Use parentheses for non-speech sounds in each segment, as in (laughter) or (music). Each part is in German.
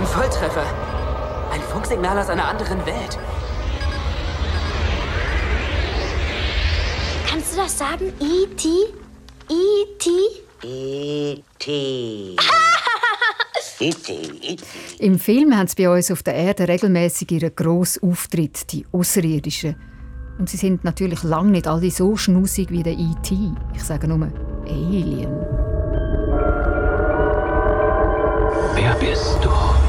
Ein Volltreffer. Ein Funksignal aus einer anderen Welt. Kannst du das sagen? E.T.? E.T.? E.T. Im Film haben sie bei uns auf der Erde regelmäßig ihren grossen Auftritt, die Außerirdischen. Und sie sind natürlich lange nicht alle so schnusig wie der E.T. Ich sage nur Alien. Wer bist du?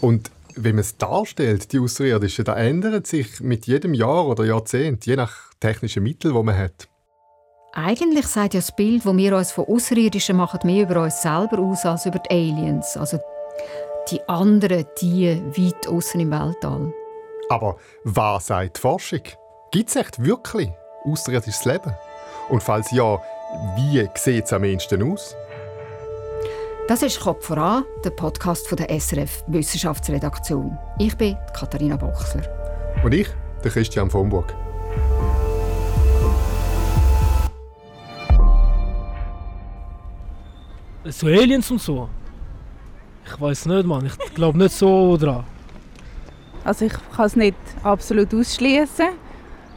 Und wenn man es darstellt, die Außerirdischen, da ändert sich mit jedem Jahr oder Jahrzehnt, je nach technischen Mitteln, die man hat. Eigentlich sagt ja das Bild, das wir uns von Außerirdischen machen, mehr über uns selber aus als über die Aliens. Also die anderen, die weit außen im Weltall. Aber was sagt die Forschung? Gibt es echt wirklich außerirdisches Leben? Und falls ja, wie sieht es am ehesten aus? Das ist «Kopf voran», der Podcast von der SRF Wissenschaftsredaktion. Ich bin Katharina Bochsler. Und ich, der Christian von Burg. So Aliens und so. Ich weiß nicht, Mann. Ich glaube nicht so dran. Also ich kann es nicht absolut ausschließen.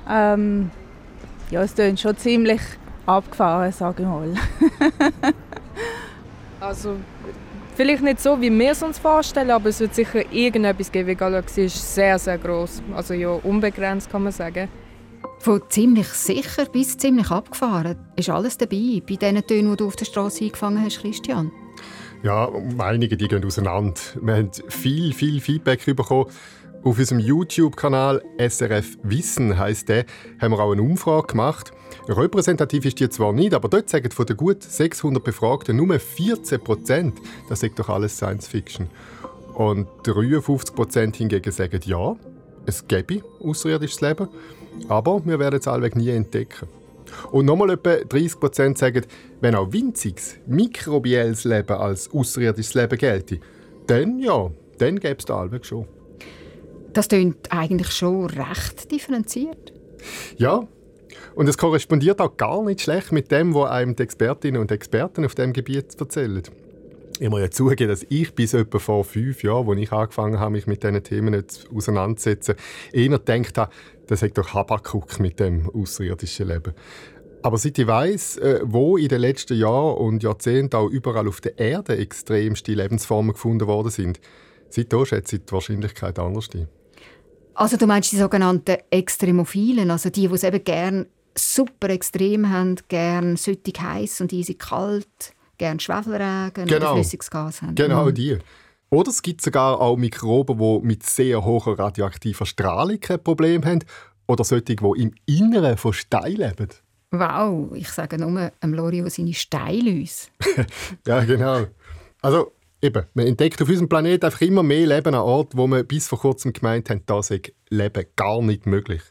Ähm, ja, es klingt schon ziemlich abgefahren, sage ich mal. (laughs) Also, vielleicht nicht so, wie wir es uns vorstellen, aber es wird sicher irgendetwas geben. Die Galaxie ist sehr, sehr groß. Also ja, unbegrenzt kann man sagen. Von ziemlich sicher bis ziemlich abgefahren ist alles dabei bei diesen Tönen, die du auf der Straße eingefangen hast, Christian. Ja, einige die gehen auseinander. Wir haben viel, viel Feedback bekommen. Auf unserem YouTube-Kanal SRF Wissen heisst der, haben wir auch eine Umfrage gemacht. Repräsentativ ist die zwar nicht, aber dort sagen von den gut 600 Befragten nur 14 Prozent, das ist doch alles Science Fiction. Und 53 Prozent hingegen sagen ja, es gäbe außerirdisches Leben, aber wir werden es allweg nie entdecken. Und nochmal etwa 30 Prozent sagen, wenn auch winziges, mikrobielles Leben als außerirdisches Leben gelte, dann ja, dann gäbe es da allweg schon. Das klingt eigentlich schon recht differenziert. Ja, und es korrespondiert auch gar nicht schlecht mit dem, was einem die Expertinnen und Experten auf dem Gebiet erzählen. Ich muss ja zugeben, dass ich bis etwa vor fünf Jahren, als ich angefangen habe, mich mit diesen Themen auseinanderzusetzen, eher gedacht habe, das hat doch Habakuk mit dem außerirdischen Leben. Aber seit ich weiss, äh, wo in den letzten Jahren und Jahrzehnten auch überall auf der Erde extremste Lebensformen gefunden worden sind, seitdem schätze ich die Wahrscheinlichkeit anders ein. Also du meinst die sogenannten Extremophilen, also die, die es eben gerne super extrem haben, gerne süttig heiß und eisig kalt, gerne Schwefelregen Genau. oder flüssiges Gas haben. Genau Mhm. die. Oder es gibt sogar auch Mikroben, die mit sehr hoher radioaktiver Strahlung kein Problem haben. Oder solche, die im Inneren von Stein leben. Wow, ich sage nur dem Lorio seine Steilüs. (laughs) Ja, genau. Also, eben, man entdeckt auf unserem Planeten einfach immer mehr Leben an Orten, wo man bis vor kurzem gemeint haben, da sei Leben gar nicht möglich.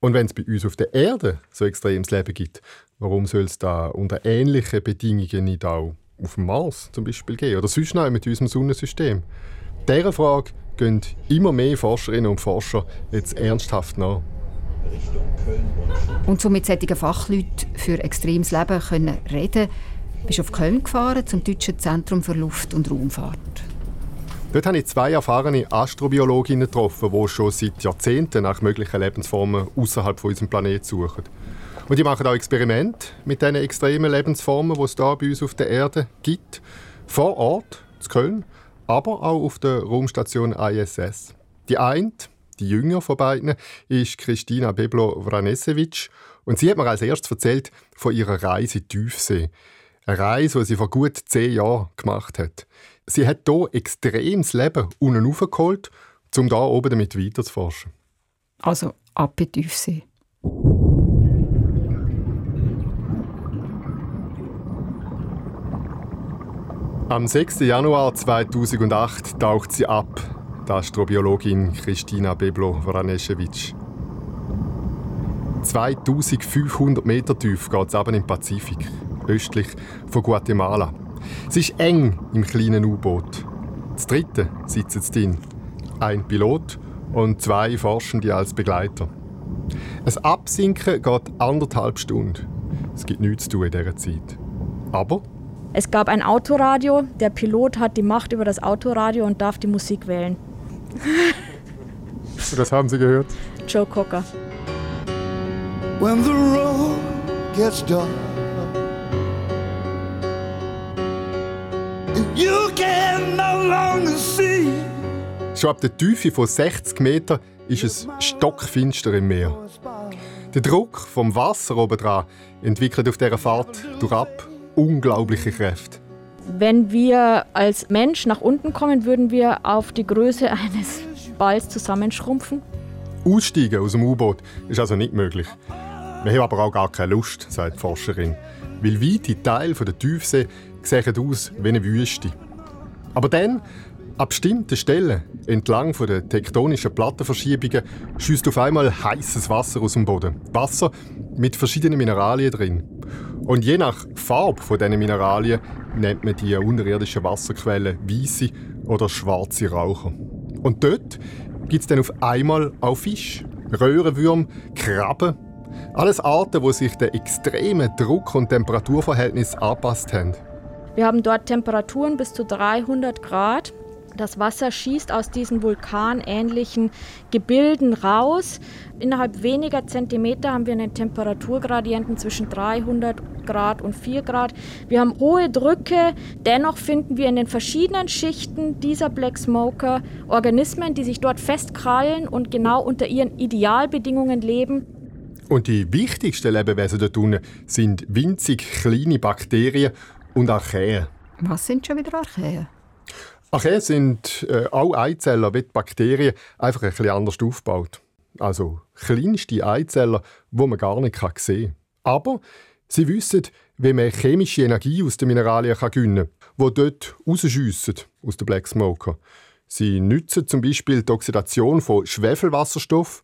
Und wenn es bei uns auf der Erde so extremes Leben gibt, warum soll es da unter ähnlichen Bedingungen nicht auch auf dem Mars zum Beispiel geben? Oder sonst noch mit unserem Sonnensystem? Dieser Frage gehen immer mehr Forscherinnen und Forscher jetzt ernsthaft nach. Und so mit solchen Fachleuten für extremes Leben können reden, bist auf Köln gefahren zum Deutschen Zentrum für Luft- und Raumfahrt. Dort habe ich zwei erfahrene Astrobiologinnen getroffen, die schon seit Jahrzehnten nach möglichen Lebensformen außerhalb von unserem Planeten suchen. Und die machen auch Experimente mit diesen extremen Lebensformen, die es hier bei uns auf der Erde gibt. Vor Ort, in Köln, aber auch auf der Raumstation ISS. Die eine, die jünger von beiden, ist Christina Beblo-Vranesevic. Und sie hat mir als erstes erzählt von ihrer Reise in Tiefsee. Eine Reise, die sie vor gut zehn Jahren gemacht hat. Sie hat hier extremes Leben unten raufgeholt, um hier oben damit weiterzuforschen. Also ab in die Tiefsee. Am 6. Januar 2008 taucht sie ab, die Astrobiologin Christina Beblo-Vranesevic. 2500 Meter tief geht es im Pazifik, östlich von Guatemala. Es ist eng im kleinen U-Boot. Das dritte sitzt drin. Ein Pilot und zwei Forschende als Begleiter. Das Absinken geht anderthalb Stunden. Es gibt nichts zu tun in dieser Zeit. Aber Es gab ein Autoradio. Der Pilot hat die Macht über das Autoradio und darf die Musik wählen. (laughs) das haben Sie gehört. Joe Cocker. When the road gets dark you can no longer see. Schon ab der Tiefe von 60 Metern ist es stockfinster im Meer. Der Druck vom Wasser obendran entwickelt auf dieser Fahrt durchab unglaubliche Kräfte. Wenn wir als Mensch nach unten kommen, würden wir auf die Größe eines Balls zusammenschrumpfen. Aussteigen aus dem U-Boot ist also nicht möglich. Wir haben aber auch gar keine Lust, sagt die Forscherin. Weil weite Teile der Tiefsee sehen aus wie eine Wüste. Aber dann, an bestimmten Stellen, entlang der tektonischen Plattenverschiebungen, schießt auf einmal heißes Wasser aus dem Boden. Wasser mit verschiedenen Mineralien drin. Und je nach Farbe dieser Mineralien nennt man die unterirdischen Wasserquellen weiße oder schwarze Raucher. Und dort gibt es dann auf einmal auch Fisch, Röhrenwürm, Krabben. Alles Arten, die sich den extremen Druck- und Temperaturverhältnissen angepasst haben. Wir haben dort Temperaturen bis zu 300 Grad. Das Wasser schießt aus diesen vulkanähnlichen Gebilden raus. Innerhalb weniger Zentimeter haben wir einen Temperaturgradienten zwischen 300 Grad und 4 Grad. Wir haben hohe Drücke. Dennoch finden wir in den verschiedenen Schichten dieser Black Smoker Organismen, die sich dort festkrallen und genau unter ihren Idealbedingungen leben. Und die wichtigsten Lebewesen dort unten sind winzig kleine Bakterien und Archaeen. Was sind schon wieder Archaeen? Archaeen sind äh, auch Eizeller wie die Bakterien, einfach ein bisschen anders aufgebaut. Also kleinste Eizeller, die man gar nicht sehen kann. Aber sie wissen, wie man chemische Energie aus den Mineralien kann gewinnen kann, die dort rausschiessen aus den Black Smoker. Sie nutzen zum Beispiel die Oxidation von Schwefelwasserstoff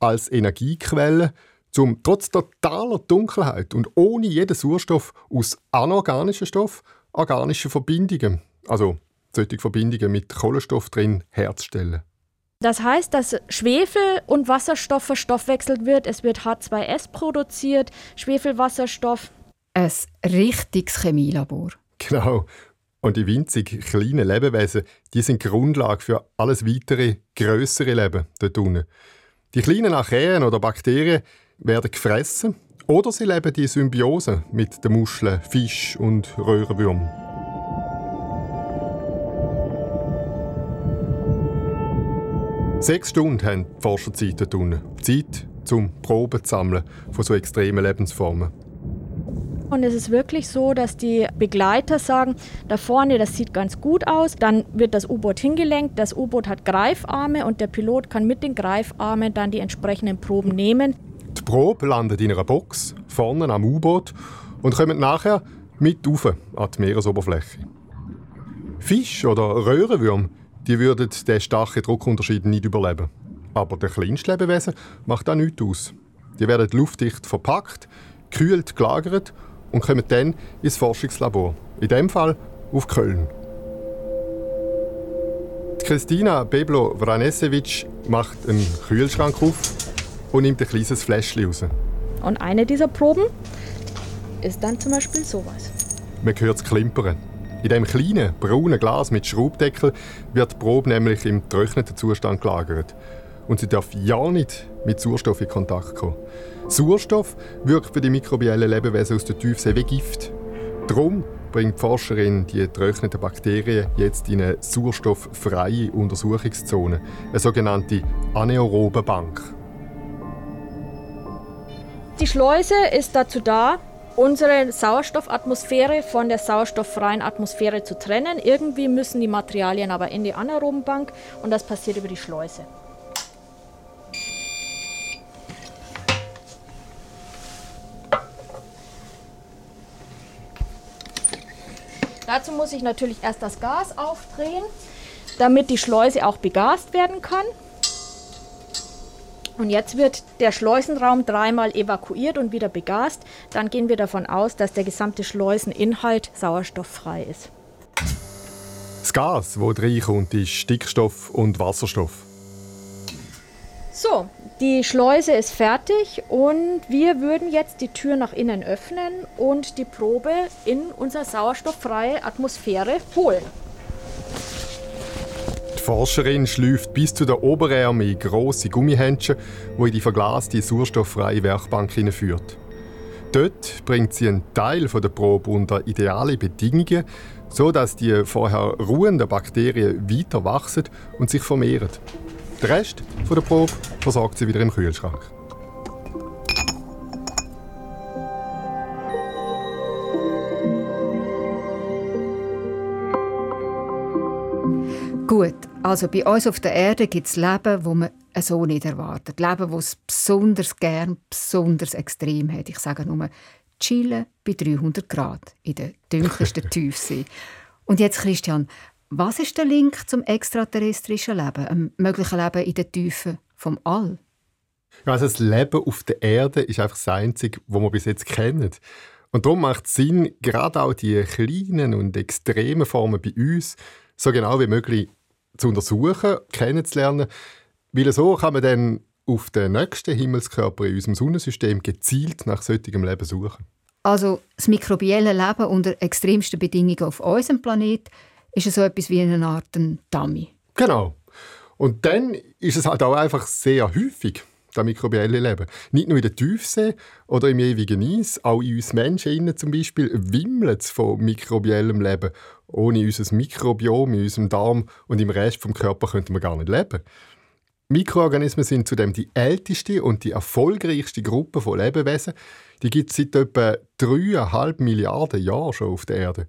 als Energiequelle, um trotz totaler Dunkelheit und ohne jeden Sauerstoff aus anorganischen Stoff organische Verbindungen, also solche Verbindungen mit Kohlenstoff drin, herzustellen. Das heißt, dass Schwefel und Wasserstoff verstoffwechselt wird. Es wird H2S produziert, Schwefelwasserstoff. Ein richtiges Chemielabor. Genau. Und die winzig kleinen Lebewesen, die sind die Grundlage für alles weitere, größere Leben dort unten. Die kleinen Archaeen oder Bakterien werden gefressen oder sie leben die Symbiose mit den Muscheln, Fisch und Röhrenwürmern. Sechs Stunden haben die Forscher Zeit unten. Zeit zum Proben zu sammeln von so extremen Lebensformen. Und es ist wirklich so, dass die Begleiter sagen, da vorne, das sieht ganz gut aus. Dann wird das U-Boot hingelenkt. Das U-Boot hat Greifarme und der Pilot kann mit den Greifarmen dann die entsprechenden Proben nehmen. Die Probe landet in einer Box vorne am U-Boot und kommt nachher mit auf an die Meeresoberfläche. Fisch oder Röhrenwürmer die würden den starken Druckunterschied nicht überleben. Aber der kleinste Lebewesen macht auch nichts aus. Die werden luftdicht verpackt, kühlt gelagert und kommen dann ins Forschungslabor. In dem Fall auf Köln. Christina Beblo-Vranesevic macht einen Kühlschrank auf und nimmt ein kleines Fläschchen raus. Und eine dieser Proben ist dann zum Beispiel sowas. Man hört es klimpern. In diesem kleinen, braunen Glas mit Schraubdeckel wird die Probe nämlich im getrockneten Zustand gelagert. Und sie darf ja nicht mit Sauerstoff in Kontakt kommen. Sauerstoff wirkt für die mikrobiellen Lebewesen aus der Tiefsee wie Gift. Darum bringt die Forscherin die getrockneten Bakterien jetzt in eine sauerstofffreie Untersuchungszone, eine sogenannte anaerobe Bank. Die Schleuse ist dazu da, unsere Sauerstoffatmosphäre von der sauerstofffreien Atmosphäre zu trennen. Irgendwie müssen die Materialien aber in die anaeroben Bank und das passiert über die Schleuse. Dazu muss ich natürlich erst das Gas aufdrehen, damit die Schleuse auch begast werden kann. Und jetzt wird der Schleusenraum dreimal evakuiert und wieder begast. Dann gehen wir davon aus, dass der gesamte Schleuseninhalt sauerstofffrei ist. Das Gas, das reinkommt, ist Stickstoff und Wasserstoff. So, die Schleuse ist fertig und wir würden jetzt die Tür nach innen öffnen und die Probe in unsere sauerstofffreie Atmosphäre holen. Die Forscherin schläuft bis zu der Oberärme in grosse Gummihändchen, die in die verglaste sauerstofffreie Werkbank führt. Dort bringt sie einen Teil der Probe unter ideale Bedingungen, so dass die vorher ruhenden Bakterien weiter wachsen und sich vermehren. Den Rest der Probe versorgt sie wieder im Kühlschrank. Gut, also bei uns auf der Erde gibt es Leben, wo man so nicht erwartet. Leben, das es besonders gern, besonders extrem hat. Ich sage nur, chillen bei 300 Grad in der dunkelsten (laughs) Tiefsee. Und jetzt, Christian, was ist der Link zum extraterrestrischen Leben, einem möglichen Leben in den Tiefen vom All? Ja, also das Leben auf der Erde ist einfach das Einzige, was wir bis jetzt kennen. Und darum macht es Sinn, gerade auch die kleinen und extremen Formen bei uns so genau wie möglich zu untersuchen, kennenzulernen, weil so kann man dann auf den nächsten Himmelskörper in unserem Sonnensystem gezielt nach solchem Leben suchen. Also das mikrobielle Leben unter extremsten Bedingungen auf unserem Planet ist so etwas wie eine Art Dummy. Genau. Und dann ist es halt auch einfach sehr häufig, das mikrobielle Leben. Nicht nur in der Tiefsee oder im ewigen Eis, auch in uns Menschen zum Beispiel wimmelt es von mikrobiellem Leben. Ohne unser Mikrobiom in unserem Darm und im Rest vom Körper könnten wir gar nicht leben. Mikroorganismen sind zudem die älteste und die erfolgreichste Gruppe von Lebewesen. Die gibt es seit etwa 3,5 Milliarden Jahren schon auf der Erde.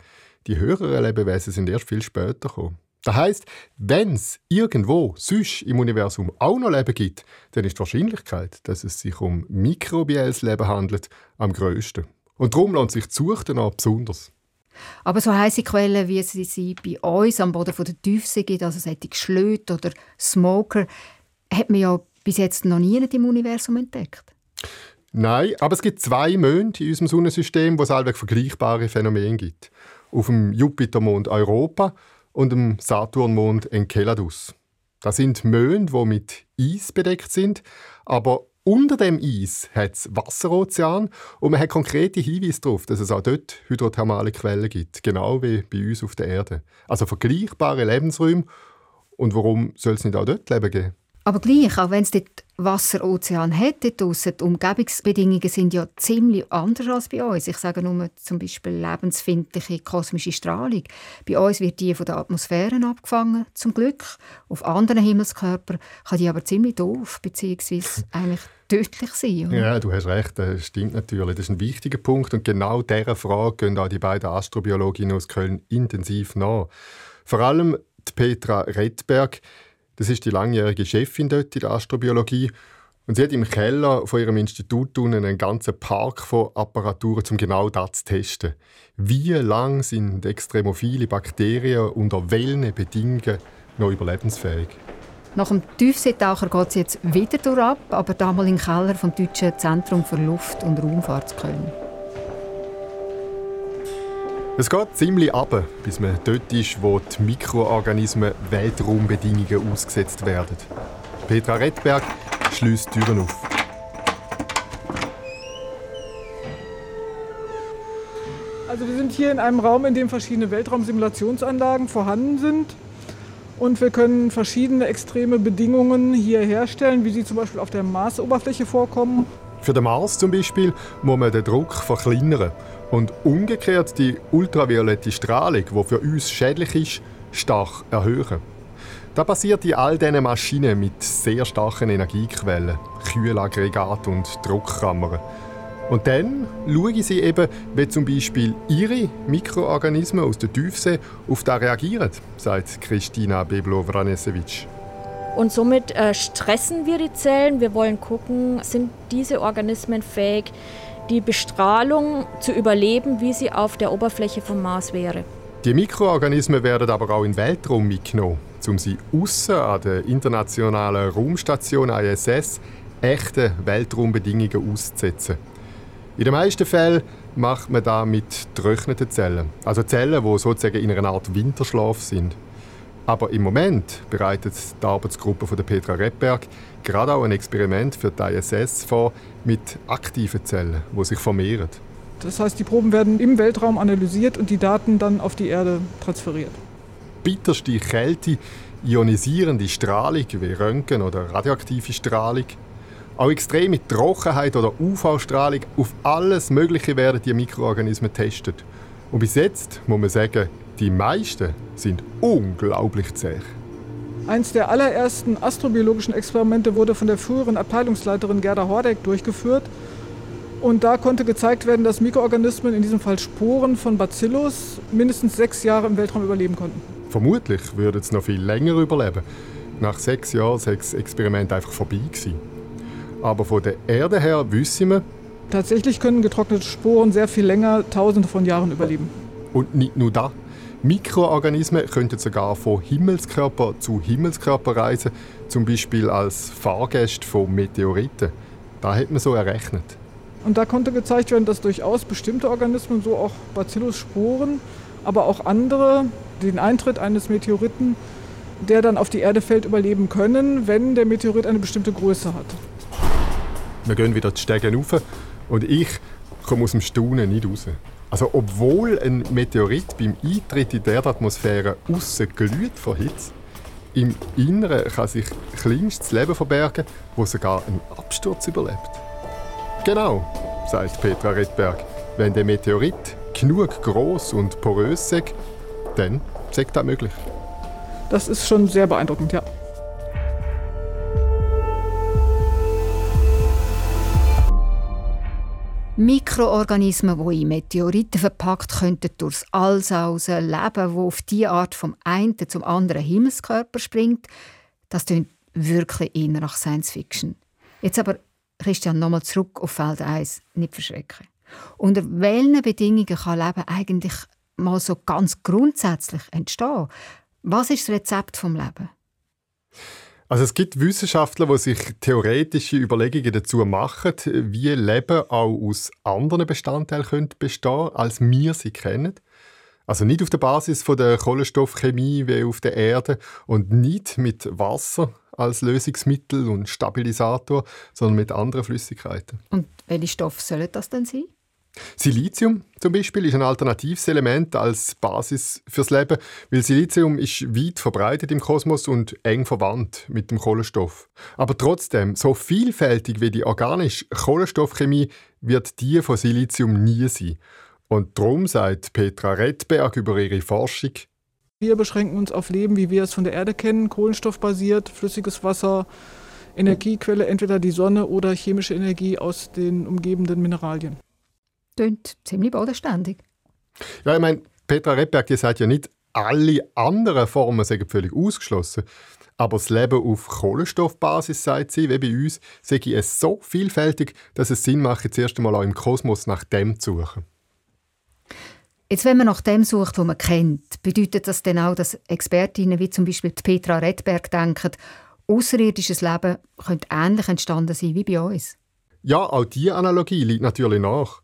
Die höheren Lebewesen sind erst viel später gekommen. Das heisst, wenn es irgendwo sonst im Universum auch noch Leben gibt, dann ist die Wahrscheinlichkeit, dass es sich um mikrobielles Leben handelt, am grössten. Und darum lohnt sich die Suche auch besonders. Aber so heiße Quellen, wie sie sie bei uns am Boden der Tiefsee gibt, also solche Schlöte oder Smoker, hat man ja bis jetzt noch nie im Universum entdeckt. Nein, aber es gibt zwei Monde in unserem Sonnensystem, wo es allweg vergleichbare Phänomene gibt. Auf dem Jupitermond Europa und dem Saturnmond Enceladus. Das sind Monde, die mit Eis bedeckt sind, aber unter dem Eis hat es Wasserozean und man hat konkrete Hinweise darauf, dass es auch dort hydrothermale Quellen gibt, genau wie bei uns auf der Erde. Also vergleichbare Lebensräume. Und warum soll es nicht auch dort Leben geben? Aber gleich, auch wenn es dort Wasser, Ozean hat, dort draussen, die Umgebungsbedingungen sind ja ziemlich anders als bei uns. Ich sage nur zum Beispiel lebensfindliche kosmische Strahlung. Bei uns wird die von der Atmosphäre abgefangen, zum Glück. Auf anderen Himmelskörpern kann die aber ziemlich doof bzw. (laughs) eigentlich tödlich sein. Oder? Ja, du hast recht, das stimmt natürlich. Das ist ein wichtiger Punkt und genau dieser Frage gehen auch die beiden Astrobiologinnen aus Köln intensiv nach. Vor allem die Petra Redberg, das ist die langjährige Chefin dort in der Astrobiologie. Und sie hat im Keller von ihrem Institut einen ganzen Park von Apparaturen, um genau das zu testen. Wie lang sind extremophile Bakterien unter welchen Bedingungen noch überlebensfähig? Nach dem Tiefseetaucher geht es jetzt wieder durch aber damals im Keller vom Deutschen Zentrum für Luft- und Raumfahrt Köln. Es geht ziemlich ab, bis man dort ist, wo die Mikroorganismen Weltraumbedingungen ausgesetzt werden. Petra Redberg schließt Türen auf. Also wir sind hier in einem Raum, in dem verschiedene Weltraumsimulationsanlagen vorhanden sind. Und wir können verschiedene extreme Bedingungen hier herstellen, wie sie zum Beispiel auf der Marsoberfläche vorkommen. Für den Mars zum Beispiel muss man den Druck verkleinern und umgekehrt die ultraviolette Strahlung, die für uns schädlich ist, stark erhöhen. Das passiert in all diesen Maschinen mit sehr starken Energiequellen, Kühlaggregat und Druckkammern. Und dann schauen sie eben, wie zum Beispiel ihre Mikroorganismen aus der Tiefsee auf das reagieren, sagt Kristina Beblo-Vranesevic. Und somit äh, stressen wir die Zellen. Wir wollen gucken, sind diese Organismen fähig, die Bestrahlung zu überleben, wie sie auf der Oberfläche vom Mars wäre. Die Mikroorganismen werden aber auch in den Weltraum mitgenommen, um sie außen an der internationalen Raumstation ISS echten Weltraumbedingungen auszusetzen. In den meisten Fällen macht man das mit getrockneten Zellen, also Zellen, die sozusagen in einer Art Winterschlaf sind. Aber im Moment bereitet die Arbeitsgruppe von der Petra Redberg gerade auch ein Experiment für die ISS vor mit aktiven Zellen, die sich vermehren. Das heißt, die Proben werden im Weltraum analysiert und die Daten dann auf die Erde transferiert. Bitterste Kälte, ionisierende Strahlung wie Röntgen oder radioaktive Strahlung, auch extreme Trockenheit oder UV-Strahlung, auf alles Mögliche werden die Mikroorganismen getestet. Und bis jetzt muss man sagen, die meisten sind unglaublich zäh. Eins der allerersten astrobiologischen Experimente wurde von der früheren Abteilungsleiterin Gerda Hordeck durchgeführt. Und da konnte gezeigt werden, dass Mikroorganismen, in diesem Fall Sporen von Bacillus, mindestens sechs Jahre im Weltraum überleben konnten. Vermutlich würden sie noch viel länger überleben. Nach sechs Jahren sei das Experiment einfach vorbei gewesen. Aber von der Erde her wissen wir, Tatsächlich können getrocknete Sporen sehr viel länger, tausende von Jahren überleben. Und nicht nur das. Mikroorganismen könnten sogar von Himmelskörper zu Himmelskörper reisen, zum Beispiel als Fahrgäste von Meteoriten. Da hat man so errechnet. Und da konnte gezeigt werden, dass durchaus bestimmte Organismen, so auch Bacillus-Sporen, aber auch andere, den Eintritt eines Meteoriten, der dann auf die Erde fällt, überleben können, wenn der Meteorit eine bestimmte Größe hat. Wir gehen wieder die Stege rauf und ich komme aus dem Staunen nicht raus. Also obwohl ein Meteorit beim Eintritt in die Erdatmosphäre aussen glüht vor Hitze, im Inneren kann sich kleinstes Leben verbergen, wo sogar einen Absturz überlebt. Genau, sagt Petra Redberg. Wenn der Meteorit genug groß und porös ist, dann ist das möglich. Das ist schon sehr beeindruckend, ja. Mikroorganismen, die in Meteoriten verpackt könnten durchs All sausen, leben, die auf diese Art vom einen zum anderen Himmelskörper springt, das klingt wirklich eher nach Science Fiction. Jetzt aber, Christian, nochmal zurück auf Feld 1, nicht verschrecken. Unter welchen Bedingungen kann Leben eigentlich mal so ganz grundsätzlich entstehen? Was ist das Rezept vom Leben? Also es gibt Wissenschaftler, die sich theoretische Überlegungen dazu machen, wie Leben auch aus anderen Bestandteilen könnte bestehen als wir sie kennen. Also nicht auf der Basis von der Kohlenstoffchemie wie auf der Erde und nicht mit Wasser als Lösungsmittel und Stabilisator, sondern mit anderen Flüssigkeiten. Und welche Stoffe sollen das denn sein? Silizium zum Beispiel ist ein alternatives Element als Basis fürs Leben, weil Silizium ist weit verbreitet im Kosmos und eng verwandt mit dem Kohlenstoff. Aber trotzdem, so vielfältig wie die organische Kohlenstoffchemie wird die von Silizium nie sein. Und darum sagt Petra Redberg über ihre Forschung, wir beschränken uns auf Leben, wie wir es von der Erde kennen, kohlenstoffbasiert, flüssiges Wasser, Energiequelle, entweder die Sonne oder chemische Energie aus den umgebenden Mineralien. Klingt ziemlich bodenständig. Ja, ich meine, Petra Redberg die sagt ja nicht, alle anderen Formen sind völlig ausgeschlossen. Aber das Leben auf Kohlenstoffbasis, sagt sie, wie bei uns, sei es so vielfältig, dass es Sinn macht, zuerst einmal auch im Kosmos nach dem zu suchen. Jetzt, wenn man nach dem sucht, was man kennt, bedeutet das dann auch, dass Expertinnen wie zum Beispiel Petra Redberg denken, außerirdisches Leben könnte ähnlich entstanden sein wie bei uns? Ja, auch diese Analogie liegt natürlich nach.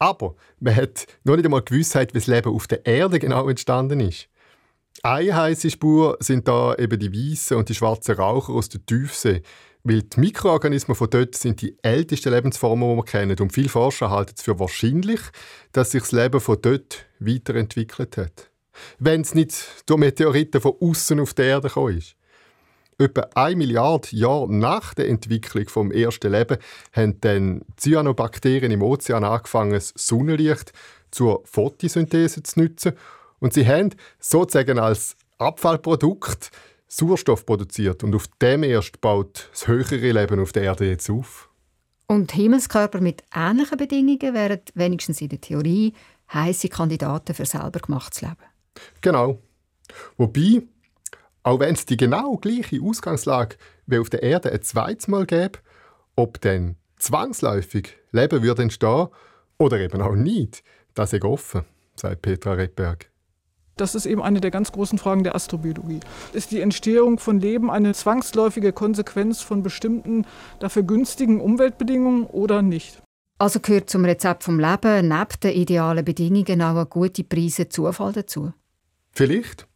Aber man hat noch nicht einmal Gewissheit, wie das Leben auf der Erde genau entstanden ist. Eine heiße Spur sind da eben die weißen und die schwarzen Raucher aus der Tiefsee. Weil die Mikroorganismen von dort sind die ältesten Lebensformen, die wir kennen. Und viele Forscher halten es für wahrscheinlich, dass sich das Leben von dort weiterentwickelt hat. Wenn es nicht durch Meteoriten von außen auf die Erde gekommen ist. Etwa eine Milliarde Jahre nach der Entwicklung vom ersten Leben haben dann Cyanobakterien im Ozean angefangen, das Sonnenlicht zur Photosynthese zu nutzen. Und sie haben sozusagen als Abfallprodukt Sauerstoff produziert. Und auf dem erst baut das höhere Leben auf der Erde jetzt auf. Und Himmelskörper mit ähnlichen Bedingungen wären wenigstens in der Theorie heiße Kandidaten für selber gemachtes Leben. Genau. Wobei auch wenn es die genau gleiche Ausgangslage wie auf der Erde ein zweites Mal gäbe, ob dann zwangsläufig Leben würde entstehen oder eben auch nicht, das ist offen, sagt Petra Redberg. Das ist eben eine der ganz großen Fragen der Astrobiologie. Ist die Entstehung von Leben eine zwangsläufige Konsequenz von bestimmten, dafür günstigen Umweltbedingungen oder nicht? Also gehört zum Rezept vom Leben neben den idealen Bedingungen auch eine gute Preise Zufall dazu? Vielleicht.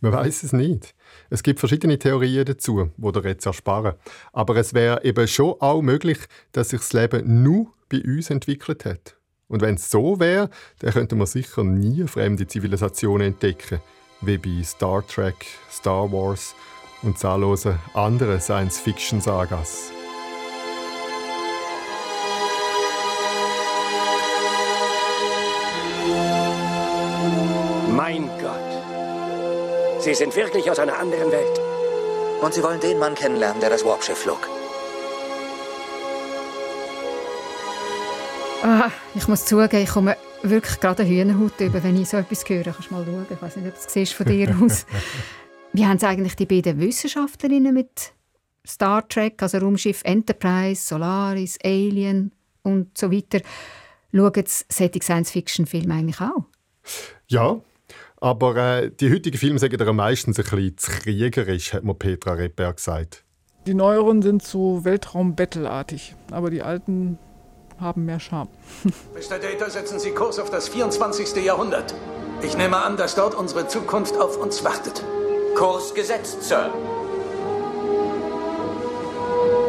Man weiß es nicht. Es gibt verschiedene Theorien dazu, die der jetzt ersparen. Aber es wäre eben schon auch möglich, dass sich das Leben nur bei uns entwickelt hat. Und wenn es so wäre, dann könnte man sicher nie fremde Zivilisationen entdecken, wie bei Star Trek, Star Wars und zahllose andere Science-Fiction-Sagas. Sie sind wirklich aus einer anderen Welt. Und Sie wollen den Mann kennenlernen, der das Warpschiff flog. Ah, ich muss zugeben, ich komme wirklich gerade eine Hühnerhaut über, wenn ich so etwas höre. Kannst du mal schauen? Ich weiß nicht, ob du es siehst von dir (laughs) aus. Wie haben es eigentlich die beiden Wissenschaftlerinnen mit Star Trek, also Raumschiff Enterprise, Solaris, Alien und so weiter, schauen sie solche Science-Fiction-Filme eigentlich auch? Ja, aber äh, die heutigen Filme sagen ja meistens ein bisschen zu kriegerisch, hat mir Petra Repper gesagt. Die neueren sind so Weltraum-Battle-artig, aber die alten haben mehr Charme. (laughs) Mr. Data, setzen Sie Kurs auf das 24. Jahrhundert. Ich nehme an, dass dort unsere Zukunft auf uns wartet. Kurs gesetzt, Sir.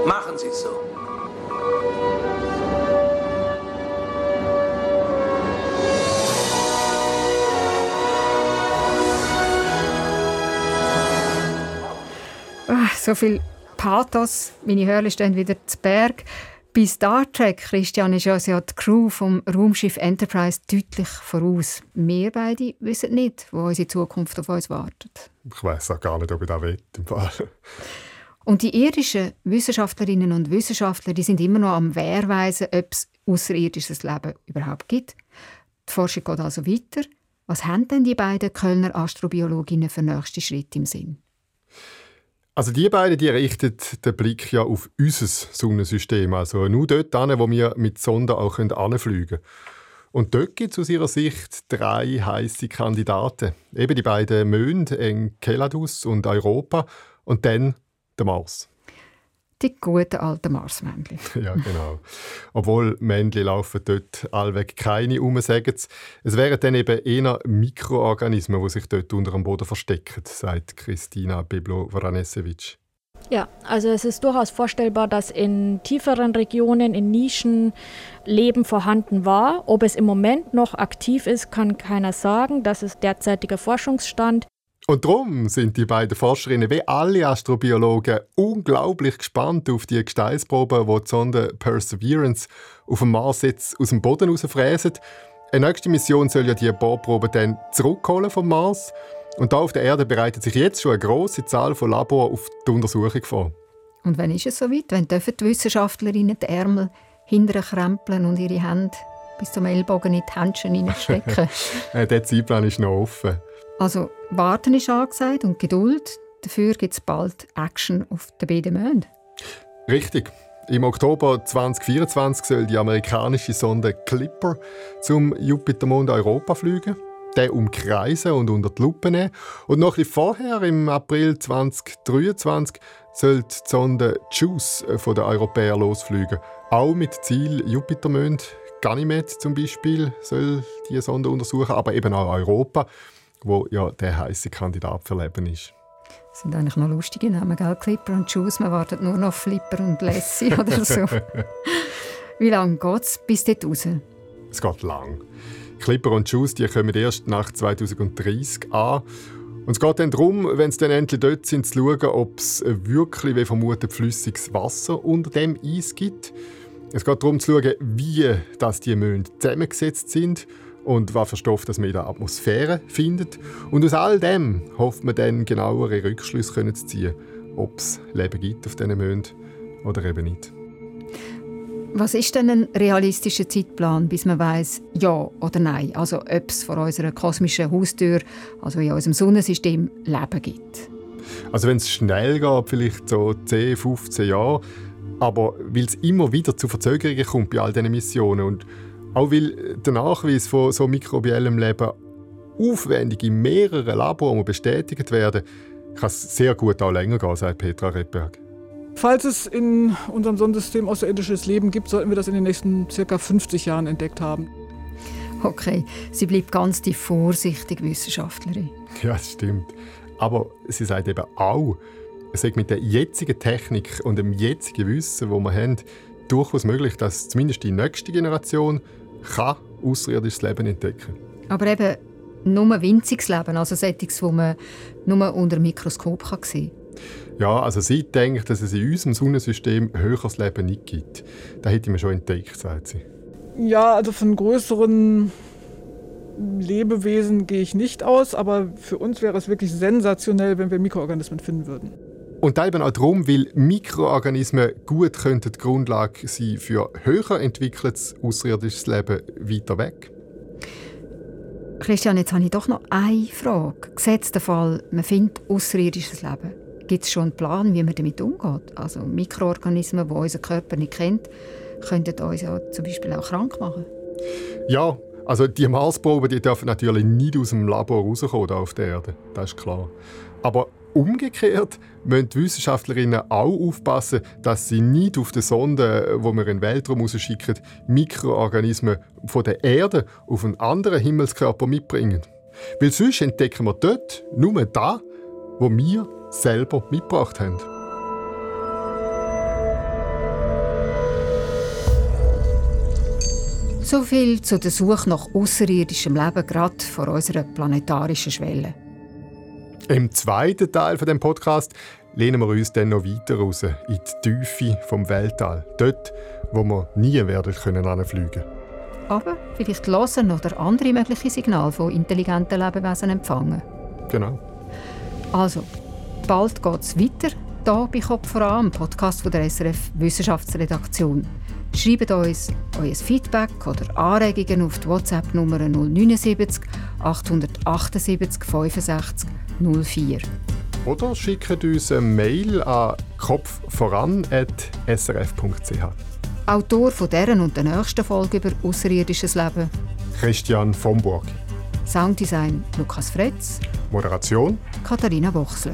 Machen Sie es so. So viel Pathos. Meine Hörle stehen wieder zu Berg. Bei Star Trek, Christian, ist uns ja die Crew vom Raumschiff Enterprise deutlich voraus. Wir beide wissen nicht, wo unsere Zukunft auf uns wartet. Ich weiß auch gar nicht, ob ich das will. Im Fall. Und die irdischen Wissenschaftlerinnen und Wissenschaftler die sind immer noch am Wehrweisen, ob es außerirdisches Leben überhaupt gibt. Die Forschung geht also weiter. Was haben denn die beiden Kölner Astrobiologinnen für nächste Schritte im Sinn? Also die beiden die richten den Blick ja auf unser Sonnensystem, also nur dort an, wo wir mit Sonden auch anfliegen können. Und dort gibt es aus ihrer Sicht drei heiße Kandidaten. Eben die beiden Monde, Enceladus und Europa und dann der Mars. Die guten alten Marsmännchen. (laughs) ja, genau. Obwohl Männchen laufen dort allweg keine um, sagen sie. Es wären dann eben eher Mikroorganismen, die sich dort unter dem Boden verstecken, sagt Christina Biblo-Varanesevich. Ja, also es ist durchaus vorstellbar, dass in tieferen Regionen, in Nischen Leben vorhanden war. Ob es im Moment noch aktiv ist, kann keiner sagen. Das ist derzeitiger Forschungsstand. Und darum sind die beiden Forscherinnen wie alle Astrobiologen unglaublich gespannt auf die Gesteinsproben, die die Sonde Perseverance auf dem Mars jetzt aus dem Boden herausfräsen. Eine nächste Mission soll ja die Bohrproben dann zurückholen vom Mars. Und da auf der Erde bereitet sich jetzt schon eine große Zahl von Labor auf die Untersuchung vor. Und wann ist es soweit? Wann dürfen die Wissenschaftlerinnen die Ärmel hinterher krempeln und ihre Hände bis zum Ellbogen in die Händchen (laughs) hineinstecken? der Zeitplan ist noch offen. Also Warten ist angesagt und Geduld. Dafür gibt es bald Action auf den beiden Monden. Richtig. Im Oktober 2024 soll die amerikanische Sonde Clipper zum Jupitermond Europa fliegen, den umkreisen und unter die Lupe nehmen. Und noch bisschen vorher, im April 2023, soll die Sonde JUICE von den Europäern losfliegen. Auch mit Ziel Jupitermond. Ganymed zum Beispiel soll diese Sonde untersuchen, aber eben auch Europa wo ja der heiße Kandidat für Leben ist. Das sind eigentlich noch lustige Namen, gell? Clipper und Juice. Man wartet nur noch Flipper und Lassie (laughs) oder so. Wie lange geht es bis dort raus? Es geht lang. Clipper und Juice die kommen erst nach 2030 an. Und es geht dann darum, wenn sie dann endlich dort sind, zu schauen, ob es wirklich, wie vermutet, flüssiges Wasser unter dem Eis gibt. Es geht darum zu schauen, wie das die Monde zusammengesetzt sind und was für Stoff das man in der Atmosphäre findet. Und aus all dem hofft man dann genauere Rückschlüsse können zu ziehen, ob es Leben gibt auf diesen Monden oder eben nicht. Was ist denn ein realistischer Zeitplan, bis man weiß, ja oder nein? Also ob es vor unserer kosmischen Haustür, also in unserem Sonnensystem, Leben gibt? Also wenn es schnell geht, vielleicht so 10, 15 Jahre, aber weil es immer wieder zu Verzögerungen kommt bei all diesen Missionen und auch weil der Nachweis von so mikrobiellem Leben aufwendig in mehreren Laboren bestätigt werden, kann es sehr gut auch länger gehen, sagt Petra Redberg. Falls es in unserem Sonnensystem außerirdisches Leben gibt, sollten wir das in den nächsten ca. 50 Jahren entdeckt haben. Okay, sie bleibt ganz die vorsichtige Wissenschaftlerin. Ja, das stimmt. Aber sie sagt eben auch, es ist mit der jetzigen Technik und dem jetzigen Wissen, das wir haben, durchaus möglich, dass zumindest die nächste Generation kann außerirdisches Leben entdecken Aber eben nur winziges Leben, also solches, das man nur unter dem Mikroskop kann sehen kann. Ja, also sie denkt, dass es in unserem Sonnensystem höheres Leben nicht gibt. Das hätte man schon entdeckt, sagt sie. Ja, also von größeren Lebewesen gehe ich nicht aus, aber für uns wäre es wirklich sensationell, wenn wir Mikroorganismen finden würden. Und eben auch darum, weil Mikroorganismen gut könnten die Grundlage sein für höher entwickeltes außerirdisches Leben weiter weg. Christian, jetzt habe ich doch noch eine Frage. Gesetzt der Fall, man findet außerirdisches Leben. Gibt es schon einen Plan, wie man damit umgeht? Also Mikroorganismen, die unser Körper nicht kennt, könnten uns ja zum Beispiel auch krank machen. Ja, also die Marsproben die dürfen natürlich nicht aus dem Labor rauskommen auf der Erde. Das ist klar. Aber umgekehrt müssen die Wissenschaftlerinnen auch aufpassen, dass sie nicht auf der Sonde, wo wir in den Weltraum rausschicken, Mikroorganismen von der Erde auf einen anderen Himmelskörper mitbringen. Weil sonst entdecken wir dort nur das, was wir selber mitgebracht haben. So viel zu der Suche nach außerirdischem Leben gerade vor unserer planetarischen Schwelle. Im zweiten Teil von dem Podcast lehnen wir uns dann noch weiter raus in die Tiefe vom Weltall, dort, wo wir nie werden können anfliegen. Aber vielleicht hören oder andere mögliche Signale von intelligenten Lebewesen empfangen. Genau. Also, bald geht es weiter hier bei Kopf voran, Podcast von der SRF Wissenschaftsredaktion. Schreibt uns euer Feedback oder Anregungen auf die WhatsApp-Nummer 079 878 65 04. Oder schickt uns eine Mail an kopfvoran.srf.ch. Autor von deren und der nächsten Folge über außerirdisches Leben Christian Vomburg. Sounddesign Lukas Fretz. Moderation Katharina Bochsler.